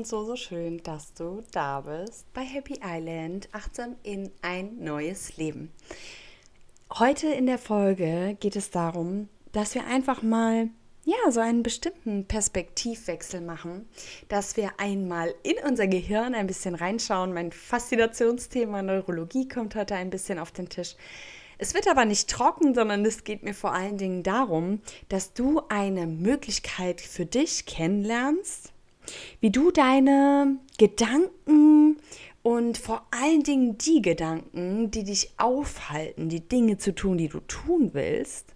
Und so, so schön, dass du da bist bei Happy Island, achtsam in ein neues Leben. Heute in der Folge geht es darum, dass wir einfach mal ja, so einen bestimmten Perspektivwechsel machen, dass wir einmal in unser Gehirn ein bisschen reinschauen. Mein Faszinationsthema Neurologie kommt heute ein bisschen auf den Tisch. Es wird aber nicht trocken, sondern es geht mir vor allen Dingen darum, dass du eine Möglichkeit für dich kennenlernst, wie du deine Gedanken und vor allen Dingen die Gedanken, die dich aufhalten, die Dinge zu tun, die du tun willst,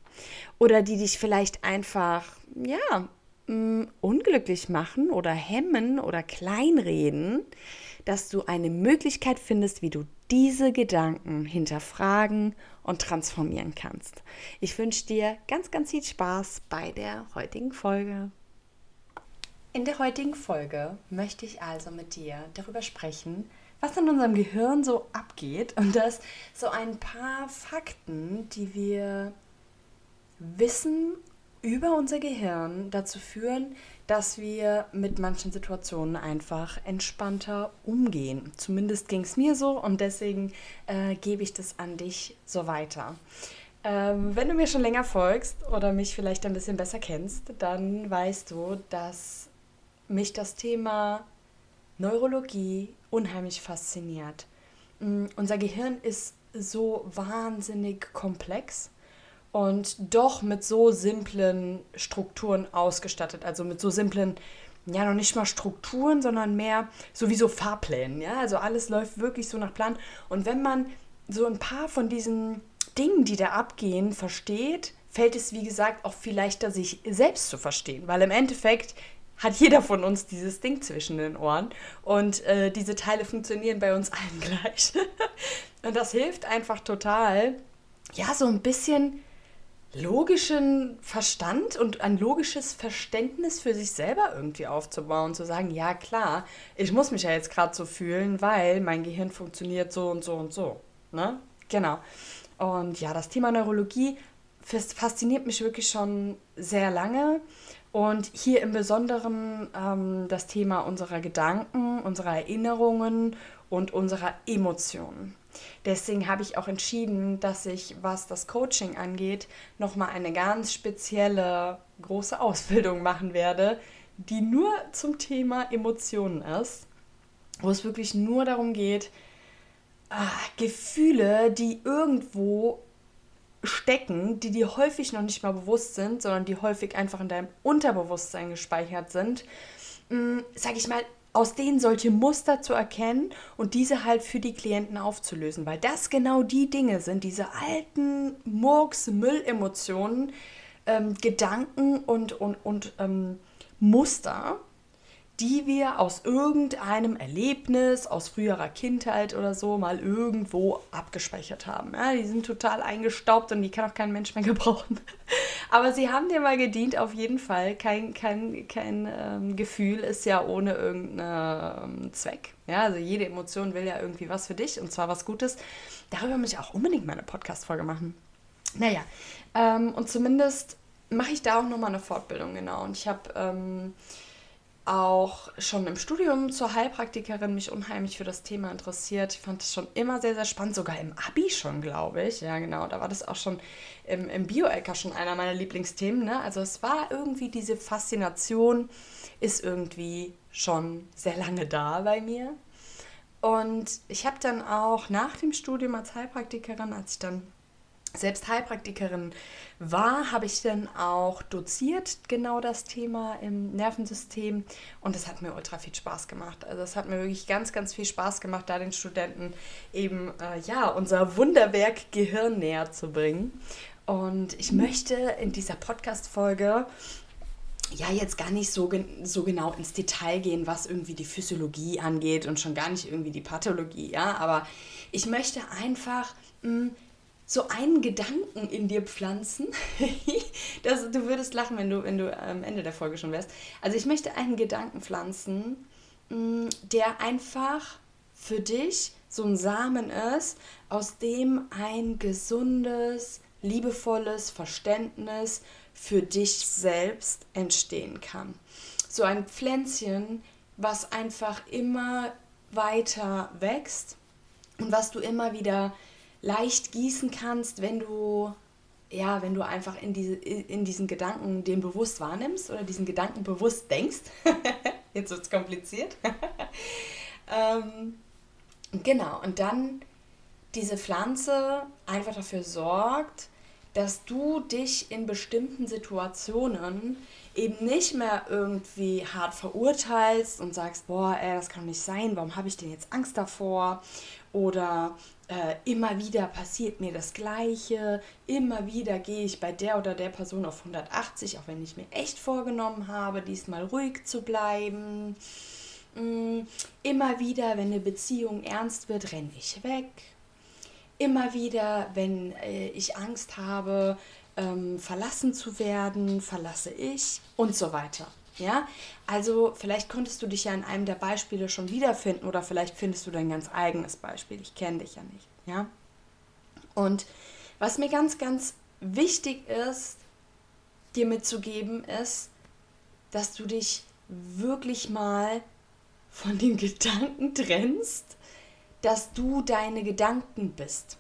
oder die dich vielleicht einfach, ja, mm, unglücklich machen oder hemmen oder kleinreden, dass du eine Möglichkeit findest, wie du diese Gedanken hinterfragen und transformieren kannst. Ich wünsche dir ganz, ganz viel Spaß bei der heutigen Folge. In der heutigen Folge möchte ich also mit dir darüber sprechen, was in unserem Gehirn so abgeht und dass so ein paar Fakten, die wir wissen über unser Gehirn, dazu führen, dass wir mit manchen Situationen einfach entspannter umgehen. Zumindest ging es mir so und deswegen äh, gebe ich das an dich so weiter. Ähm, wenn du mir schon länger folgst oder mich vielleicht ein bisschen besser kennst, dann weißt du, dass mich das Thema Neurologie unheimlich fasziniert. Mm, unser Gehirn ist so wahnsinnig komplex und doch mit so simplen Strukturen ausgestattet, also mit so simplen, ja noch nicht mal Strukturen, sondern mehr sowieso Fahrplänen, ja, also alles läuft wirklich so nach Plan. Und wenn man so ein paar von diesen Dingen, die da abgehen, versteht, fällt es wie gesagt auch viel leichter, sich selbst zu verstehen, weil im Endeffekt hat jeder von uns dieses Ding zwischen den Ohren. Und äh, diese Teile funktionieren bei uns allen gleich. und das hilft einfach total, ja, so ein bisschen logischen Verstand und ein logisches Verständnis für sich selber irgendwie aufzubauen, zu sagen, ja klar, ich muss mich ja jetzt gerade so fühlen, weil mein Gehirn funktioniert so und so und so. Ne? Genau. Und ja, das Thema Neurologie fasziniert mich wirklich schon sehr lange. Und hier im Besonderen ähm, das Thema unserer Gedanken, unserer Erinnerungen und unserer Emotionen. Deswegen habe ich auch entschieden, dass ich, was das Coaching angeht, nochmal eine ganz spezielle große Ausbildung machen werde, die nur zum Thema Emotionen ist, wo es wirklich nur darum geht, ah, Gefühle, die irgendwo stecken, die dir häufig noch nicht mal bewusst sind, sondern die häufig einfach in deinem Unterbewusstsein gespeichert sind, mm, sag ich mal, aus denen solche Muster zu erkennen und diese halt für die Klienten aufzulösen, weil das genau die Dinge sind, diese alten Murks, Müllemotionen, ähm, Gedanken und, und, und ähm, Muster, die wir aus irgendeinem Erlebnis, aus früherer Kindheit oder so mal irgendwo abgespeichert haben. Ja, die sind total eingestaubt und die kann auch kein Mensch mehr gebrauchen. Aber sie haben dir mal gedient, auf jeden Fall. Kein, kein, kein ähm, Gefühl ist ja ohne irgendeinen ähm, Zweck. Ja, also jede Emotion will ja irgendwie was für dich und zwar was Gutes. Darüber möchte ich auch unbedingt meine Podcast-Folge machen. Naja, ähm, und zumindest mache ich da auch nochmal eine Fortbildung, genau. Und ich habe ähm, auch schon im Studium zur Heilpraktikerin mich unheimlich für das Thema interessiert. Ich fand es schon immer sehr, sehr spannend, sogar im Abi schon, glaube ich. Ja, genau, da war das auch schon im, im Bio-Ecker schon einer meiner Lieblingsthemen. Ne? Also es war irgendwie diese Faszination, ist irgendwie schon sehr lange da bei mir. Und ich habe dann auch nach dem Studium als Heilpraktikerin, als ich dann selbst Heilpraktikerin war, habe ich dann auch doziert, genau das Thema im Nervensystem. Und es hat mir ultra viel Spaß gemacht. Also es hat mir wirklich ganz, ganz viel Spaß gemacht, da den Studenten eben, äh, ja, unser Wunderwerk Gehirn näher zu bringen. Und ich möchte in dieser Podcast-Folge ja jetzt gar nicht so, so genau ins Detail gehen, was irgendwie die Physiologie angeht und schon gar nicht irgendwie die Pathologie, ja, aber ich möchte einfach mh, hm, so einen Gedanken in dir pflanzen. das, du würdest lachen, wenn du, wenn du am Ende der Folge schon wärst. Also ich möchte einen Gedanken pflanzen, mm, der einfach für dich so ein Samen ist, aus dem ein gesundes, liebevolles Verständnis für dich selbst entstehen kann. So ein Pflänzchen, was einfach immer weiter wächst und was du immer wieder leicht gießen kannst, wenn du ja, wenn du einfach in, diese, in diesen Gedanken den bewusst wahrnimmst oder diesen Gedanken bewusst denkst. Jetzt wird es kompliziert. ähm, genau, und dann diese Pflanze einfach dafür sorgt, dass du dich in bestimmten Situationen eben nicht mehr irgendwie hart verurteilst und sagst, boah, ey, das kann nicht sein, warum habe ich denn jetzt Angst davor? Oder äh, immer wieder passiert mir das Gleiche, immer wieder gehe ich bei der oder der Person auf 180, auch wenn ich mir echt vorgenommen habe, diesmal ruhig zu bleiben. Mm, immer wieder, wenn eine Beziehung ernst wird, renne ich weg. Immer wieder, wenn äh, ich Angst habe, ähm, verlassen zu werden, verlasse ich und so weiter. Ja, also vielleicht konntest du dich ja in einem der Beispiele schon wiederfinden oder vielleicht findest du dein ganz eigenes Beispiel. Ich kenne dich ja nicht. Ja, und was mir ganz, ganz wichtig ist, dir mitzugeben, ist, dass du dich wirklich mal von dem Gedanken trennst, dass du deine Gedanken bist.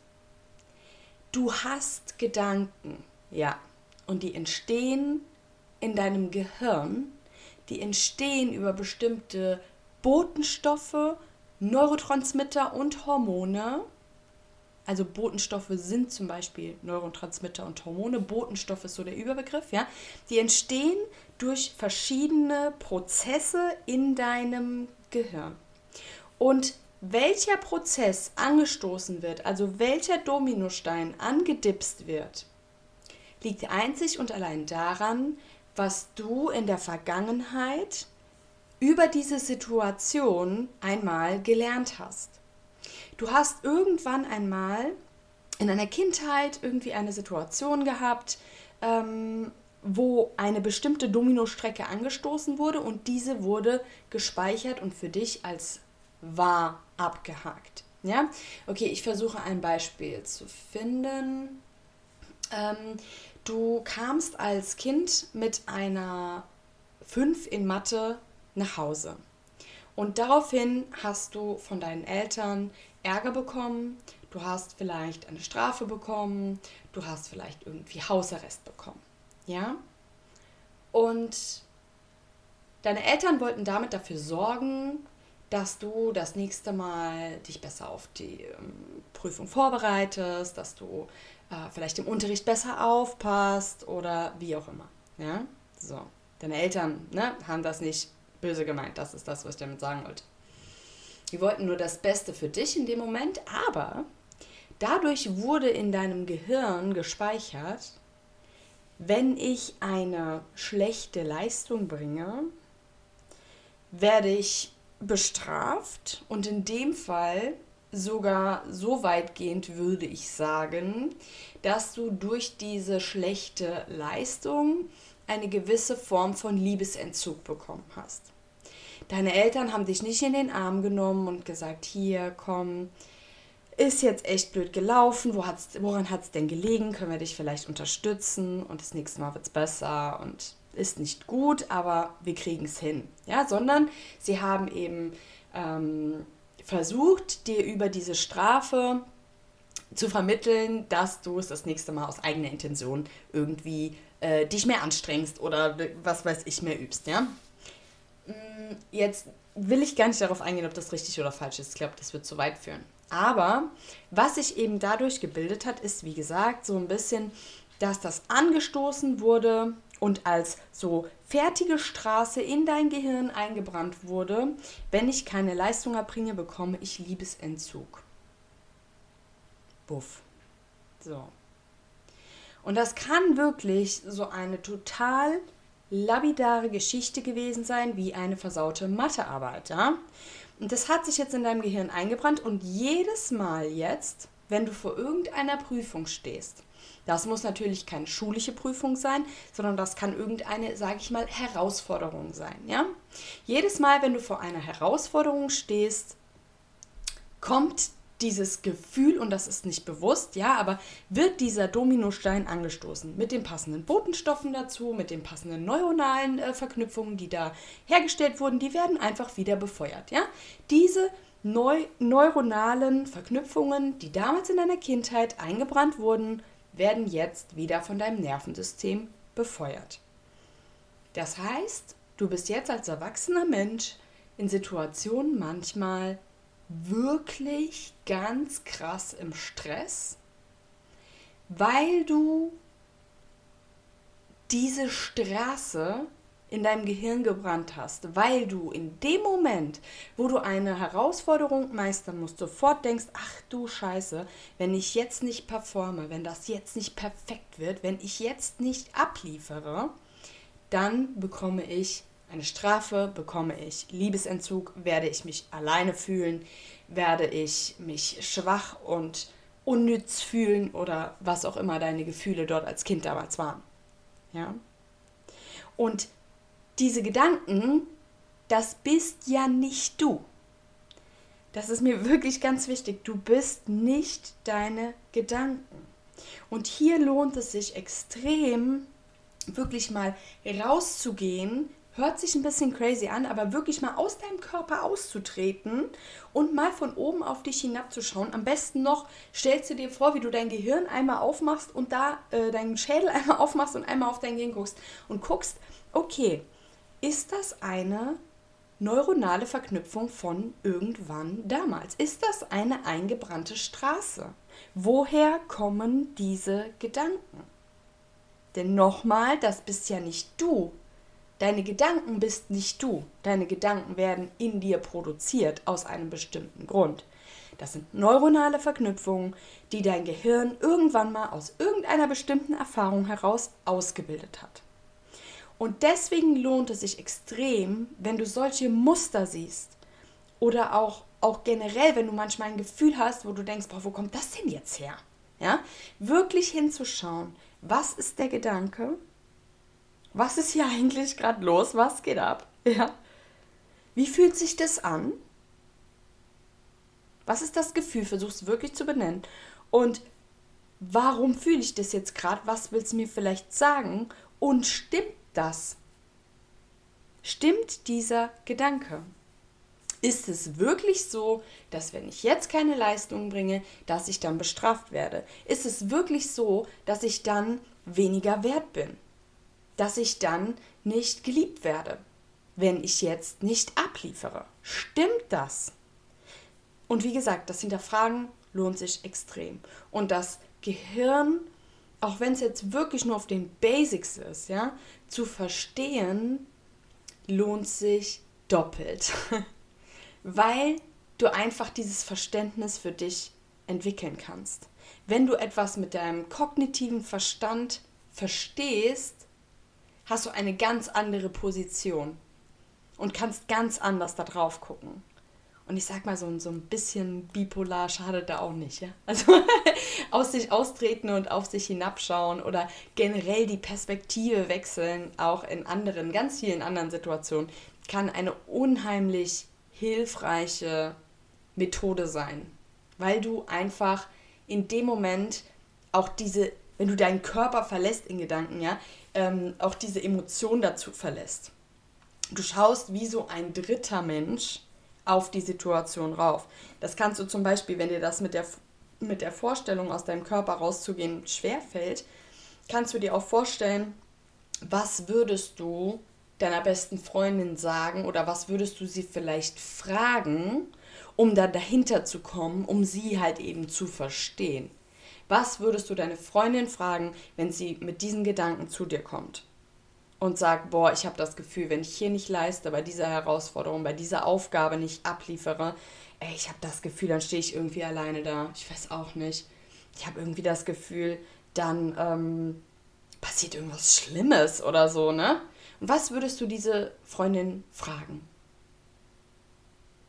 Du hast Gedanken, ja, und die entstehen in deinem Gehirn die entstehen über bestimmte Botenstoffe, Neurotransmitter und Hormone. Also Botenstoffe sind zum Beispiel Neurotransmitter und Hormone. Botenstoff ist so der Überbegriff, ja. Die entstehen durch verschiedene Prozesse in deinem Gehirn. Und welcher Prozess angestoßen wird, also welcher Dominostein angedipst wird, liegt einzig und allein daran, was du in der Vergangenheit über diese Situation einmal gelernt hast. Du hast irgendwann einmal in deiner Kindheit irgendwie eine Situation gehabt, ähm, wo eine bestimmte Dominostrecke angestoßen wurde und diese wurde gespeichert und für dich als wahr abgehakt. Ja, okay, ich versuche ein Beispiel zu finden. Ähm, Du kamst als Kind mit einer 5 in Mathe nach Hause. Und daraufhin hast du von deinen Eltern Ärger bekommen, du hast vielleicht eine Strafe bekommen, du hast vielleicht irgendwie Hausarrest bekommen. Ja? Und deine Eltern wollten damit dafür sorgen, dass du das nächste Mal dich besser auf die ähm, Prüfung vorbereitest, dass du äh, vielleicht im Unterricht besser aufpasst oder wie auch immer. Ja, so. Deine Eltern ne, haben das nicht böse gemeint. Das ist das, was ich damit sagen wollte. Die wollten nur das Beste für dich in dem Moment, aber dadurch wurde in deinem Gehirn gespeichert, wenn ich eine schlechte Leistung bringe, werde ich bestraft und in dem Fall sogar so weitgehend würde ich sagen, dass du durch diese schlechte Leistung eine gewisse Form von Liebesentzug bekommen hast. Deine Eltern haben dich nicht in den Arm genommen und gesagt, hier, komm, ist jetzt echt blöd gelaufen, Wo hat's, woran hat es denn gelegen, können wir dich vielleicht unterstützen und das nächste Mal wird es besser und ist nicht gut, aber wir kriegen es hin. Ja, sondern sie haben eben ähm, versucht, dir über diese Strafe zu vermitteln, dass du es das nächste Mal aus eigener Intention irgendwie äh, dich mehr anstrengst oder was weiß ich mehr übst, ja. Mm, jetzt will ich gar nicht darauf eingehen, ob das richtig oder falsch ist. Ich glaube, das wird zu weit führen. Aber was sich eben dadurch gebildet hat, ist, wie gesagt, so ein bisschen, dass das angestoßen wurde und als so fertige Straße in dein Gehirn eingebrannt wurde, wenn ich keine Leistung erbringe, bekomme ich Liebesentzug. Buff. So. Und das kann wirklich so eine total labidare Geschichte gewesen sein, wie eine versaute Mathearbeit. Ja? Und das hat sich jetzt in deinem Gehirn eingebrannt und jedes Mal jetzt, wenn du vor irgendeiner Prüfung stehst, das muss natürlich keine schulische Prüfung sein, sondern das kann irgendeine, sage ich mal, Herausforderung sein. Ja? Jedes Mal, wenn du vor einer Herausforderung stehst, kommt dieses Gefühl, und das ist nicht bewusst, ja, aber wird dieser Dominostein angestoßen mit den passenden Botenstoffen dazu, mit den passenden neuronalen äh, Verknüpfungen, die da hergestellt wurden, die werden einfach wieder befeuert, ja. Diese neu neuronalen Verknüpfungen, die damals in deiner Kindheit eingebrannt wurden, werden jetzt wieder von deinem Nervensystem befeuert. Das heißt, du bist jetzt als erwachsener Mensch in Situationen manchmal wirklich ganz krass im Stress, weil du diese Straße in deinem Gehirn gebrannt hast, weil du in dem Moment, wo du eine Herausforderung meistern musst, sofort denkst, ach du Scheiße, wenn ich jetzt nicht performe, wenn das jetzt nicht perfekt wird, wenn ich jetzt nicht abliefere, dann bekomme ich eine Strafe bekomme ich, Liebesentzug, werde ich mich alleine fühlen, werde ich mich schwach und unnütz fühlen oder was auch immer deine Gefühle dort als Kind damals waren. Ja? Und diese Gedanken, das bist ja nicht du. Das ist mir wirklich ganz wichtig. Du bist nicht deine Gedanken. Und hier lohnt es sich extrem, wirklich mal rauszugehen hört sich ein bisschen crazy an, aber wirklich mal aus deinem Körper auszutreten und mal von oben auf dich hinabzuschauen. Am besten noch stellst du dir vor, wie du dein Gehirn einmal aufmachst und da äh, deinen Schädel einmal aufmachst und einmal auf dein Gehirn guckst und guckst, okay, ist das eine neuronale Verknüpfung von irgendwann damals? Ist das eine eingebrannte Straße? Woher kommen diese Gedanken? Denn nochmal, das bist ja nicht du, Deine Gedanken bist nicht du. Deine Gedanken werden in dir produziert aus einem bestimmten Grund. Das sind neuronale Verknüpfungen, die dein Gehirn irgendwann mal aus irgendeiner bestimmten Erfahrung heraus ausgebildet hat. Und deswegen lohnt es sich extrem, wenn du solche Muster siehst oder auch, auch generell, wenn du manchmal ein Gefühl hast, wo du denkst, boah, wo kommt das denn jetzt her? Ja, wirklich hinzuschauen, was ist der Gedanke, was ist hier eigentlich gerade los? Was geht ab? Ja. Wie fühlt sich das an? Was ist das Gefühl? Versuch es wirklich zu benennen. Und warum fühle ich das jetzt gerade? Was willst du mir vielleicht sagen? Und stimmt das? Stimmt dieser Gedanke? Ist es wirklich so, dass wenn ich jetzt keine Leistung bringe, dass ich dann bestraft werde? Ist es wirklich so, dass ich dann weniger wert bin? dass ich dann nicht geliebt werde, wenn ich jetzt nicht abliefere. Stimmt das? Und wie gesagt, das Hinterfragen lohnt sich extrem. Und das Gehirn, auch wenn es jetzt wirklich nur auf den Basics ist, ja, zu verstehen, lohnt sich doppelt. Weil du einfach dieses Verständnis für dich entwickeln kannst. Wenn du etwas mit deinem kognitiven Verstand verstehst, hast du eine ganz andere Position und kannst ganz anders da drauf gucken. Und ich sag mal, so, so ein bisschen bipolar schadet da auch nicht. Ja? Also aus sich austreten und auf sich hinabschauen oder generell die Perspektive wechseln, auch in anderen, ganz vielen anderen Situationen, kann eine unheimlich hilfreiche Methode sein. Weil du einfach in dem Moment auch diese, wenn du deinen Körper verlässt in Gedanken, ja, ähm, auch diese Emotion dazu verlässt. Du schaust wie so ein dritter Mensch auf die Situation rauf. Das kannst du zum Beispiel, wenn dir das mit der, mit der Vorstellung aus deinem Körper rauszugehen schwerfällt, kannst du dir auch vorstellen, was würdest du deiner besten Freundin sagen oder was würdest du sie vielleicht fragen, um da dahinter zu kommen, um sie halt eben zu verstehen. Was würdest du deine Freundin fragen, wenn sie mit diesen Gedanken zu dir kommt? Und sagt, boah, ich habe das Gefühl, wenn ich hier nicht leiste, bei dieser Herausforderung, bei dieser Aufgabe nicht abliefere, ey, ich habe das Gefühl, dann stehe ich irgendwie alleine da. Ich weiß auch nicht. Ich habe irgendwie das Gefühl, dann ähm, passiert irgendwas Schlimmes oder so, ne? Und was würdest du diese Freundin fragen?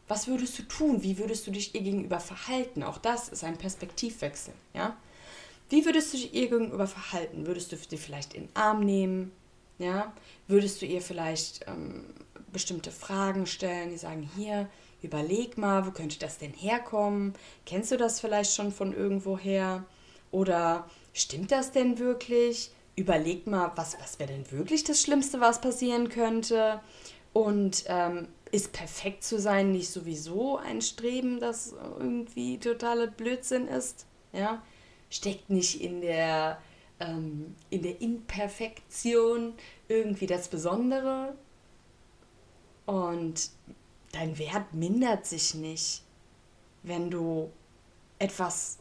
Was würdest du tun? Wie würdest du dich ihr gegenüber verhalten? Auch das ist ein Perspektivwechsel, ja? Wie würdest du dich ihr gegenüber verhalten? Würdest du sie vielleicht in den Arm nehmen? Ja? Würdest du ihr vielleicht ähm, bestimmte Fragen stellen, die sagen, hier, überleg mal, wo könnte das denn herkommen? Kennst du das vielleicht schon von irgendwoher? Oder stimmt das denn wirklich? Überleg mal, was, was wäre denn wirklich das Schlimmste, was passieren könnte? Und ähm, ist perfekt zu sein nicht sowieso ein Streben, das irgendwie totaler Blödsinn ist? Ja? Steckt nicht in der, ähm, in der Imperfektion irgendwie das Besondere? Und dein Wert mindert sich nicht, wenn du etwas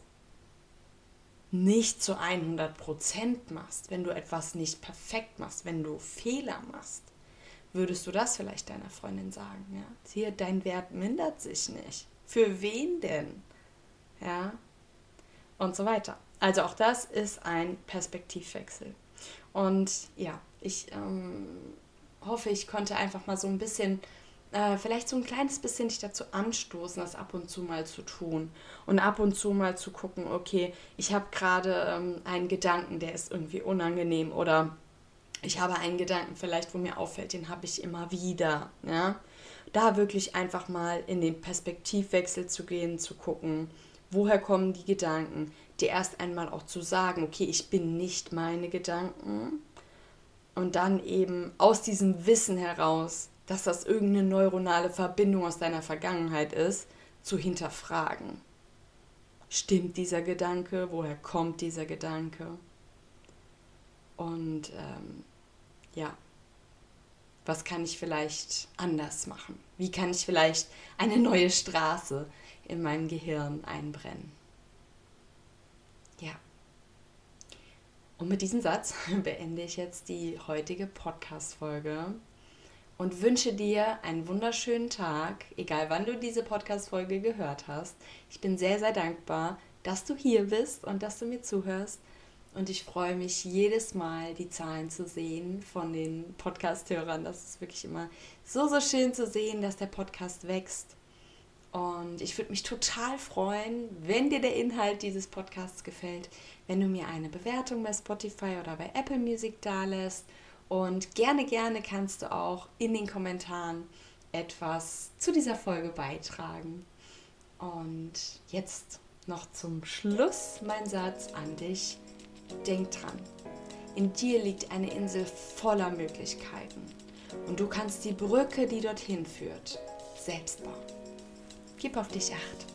nicht zu 100% machst, wenn du etwas nicht perfekt machst, wenn du Fehler machst würdest du das vielleicht deiner Freundin sagen? Ja? Hier, dein Wert mindert sich nicht. Für wen denn? Ja? Und so weiter. Also auch das ist ein Perspektivwechsel. Und ja, ich ähm, hoffe, ich konnte einfach mal so ein bisschen, äh, vielleicht so ein kleines bisschen dich dazu anstoßen, das ab und zu mal zu tun. Und ab und zu mal zu gucken, okay, ich habe gerade ähm, einen Gedanken, der ist irgendwie unangenehm oder ich habe einen Gedanken vielleicht, wo mir auffällt, den habe ich immer wieder. Ja? Da wirklich einfach mal in den Perspektivwechsel zu gehen, zu gucken, woher kommen die Gedanken, dir erst einmal auch zu sagen, okay, ich bin nicht meine Gedanken. Und dann eben aus diesem Wissen heraus, dass das irgendeine neuronale Verbindung aus deiner Vergangenheit ist, zu hinterfragen. Stimmt dieser Gedanke? Woher kommt dieser Gedanke? Und ähm, ja, was kann ich vielleicht anders machen? Wie kann ich vielleicht eine neue Straße in meinem Gehirn einbrennen? Ja. Und mit diesem Satz beende ich jetzt die heutige Podcast-Folge und wünsche dir einen wunderschönen Tag, egal wann du diese Podcast-Folge gehört hast. Ich bin sehr, sehr dankbar, dass du hier bist und dass du mir zuhörst. Und ich freue mich jedes Mal, die Zahlen zu sehen von den Podcast-Hörern. Das ist wirklich immer so, so schön zu sehen, dass der Podcast wächst. Und ich würde mich total freuen, wenn dir der Inhalt dieses Podcasts gefällt, wenn du mir eine Bewertung bei Spotify oder bei Apple Music dalässt. Und gerne, gerne kannst du auch in den Kommentaren etwas zu dieser Folge beitragen. Und jetzt noch zum Schluss mein Satz an dich. Denk dran, in dir liegt eine Insel voller Möglichkeiten und du kannst die Brücke, die dorthin führt, selbst bauen. Gib auf dich acht.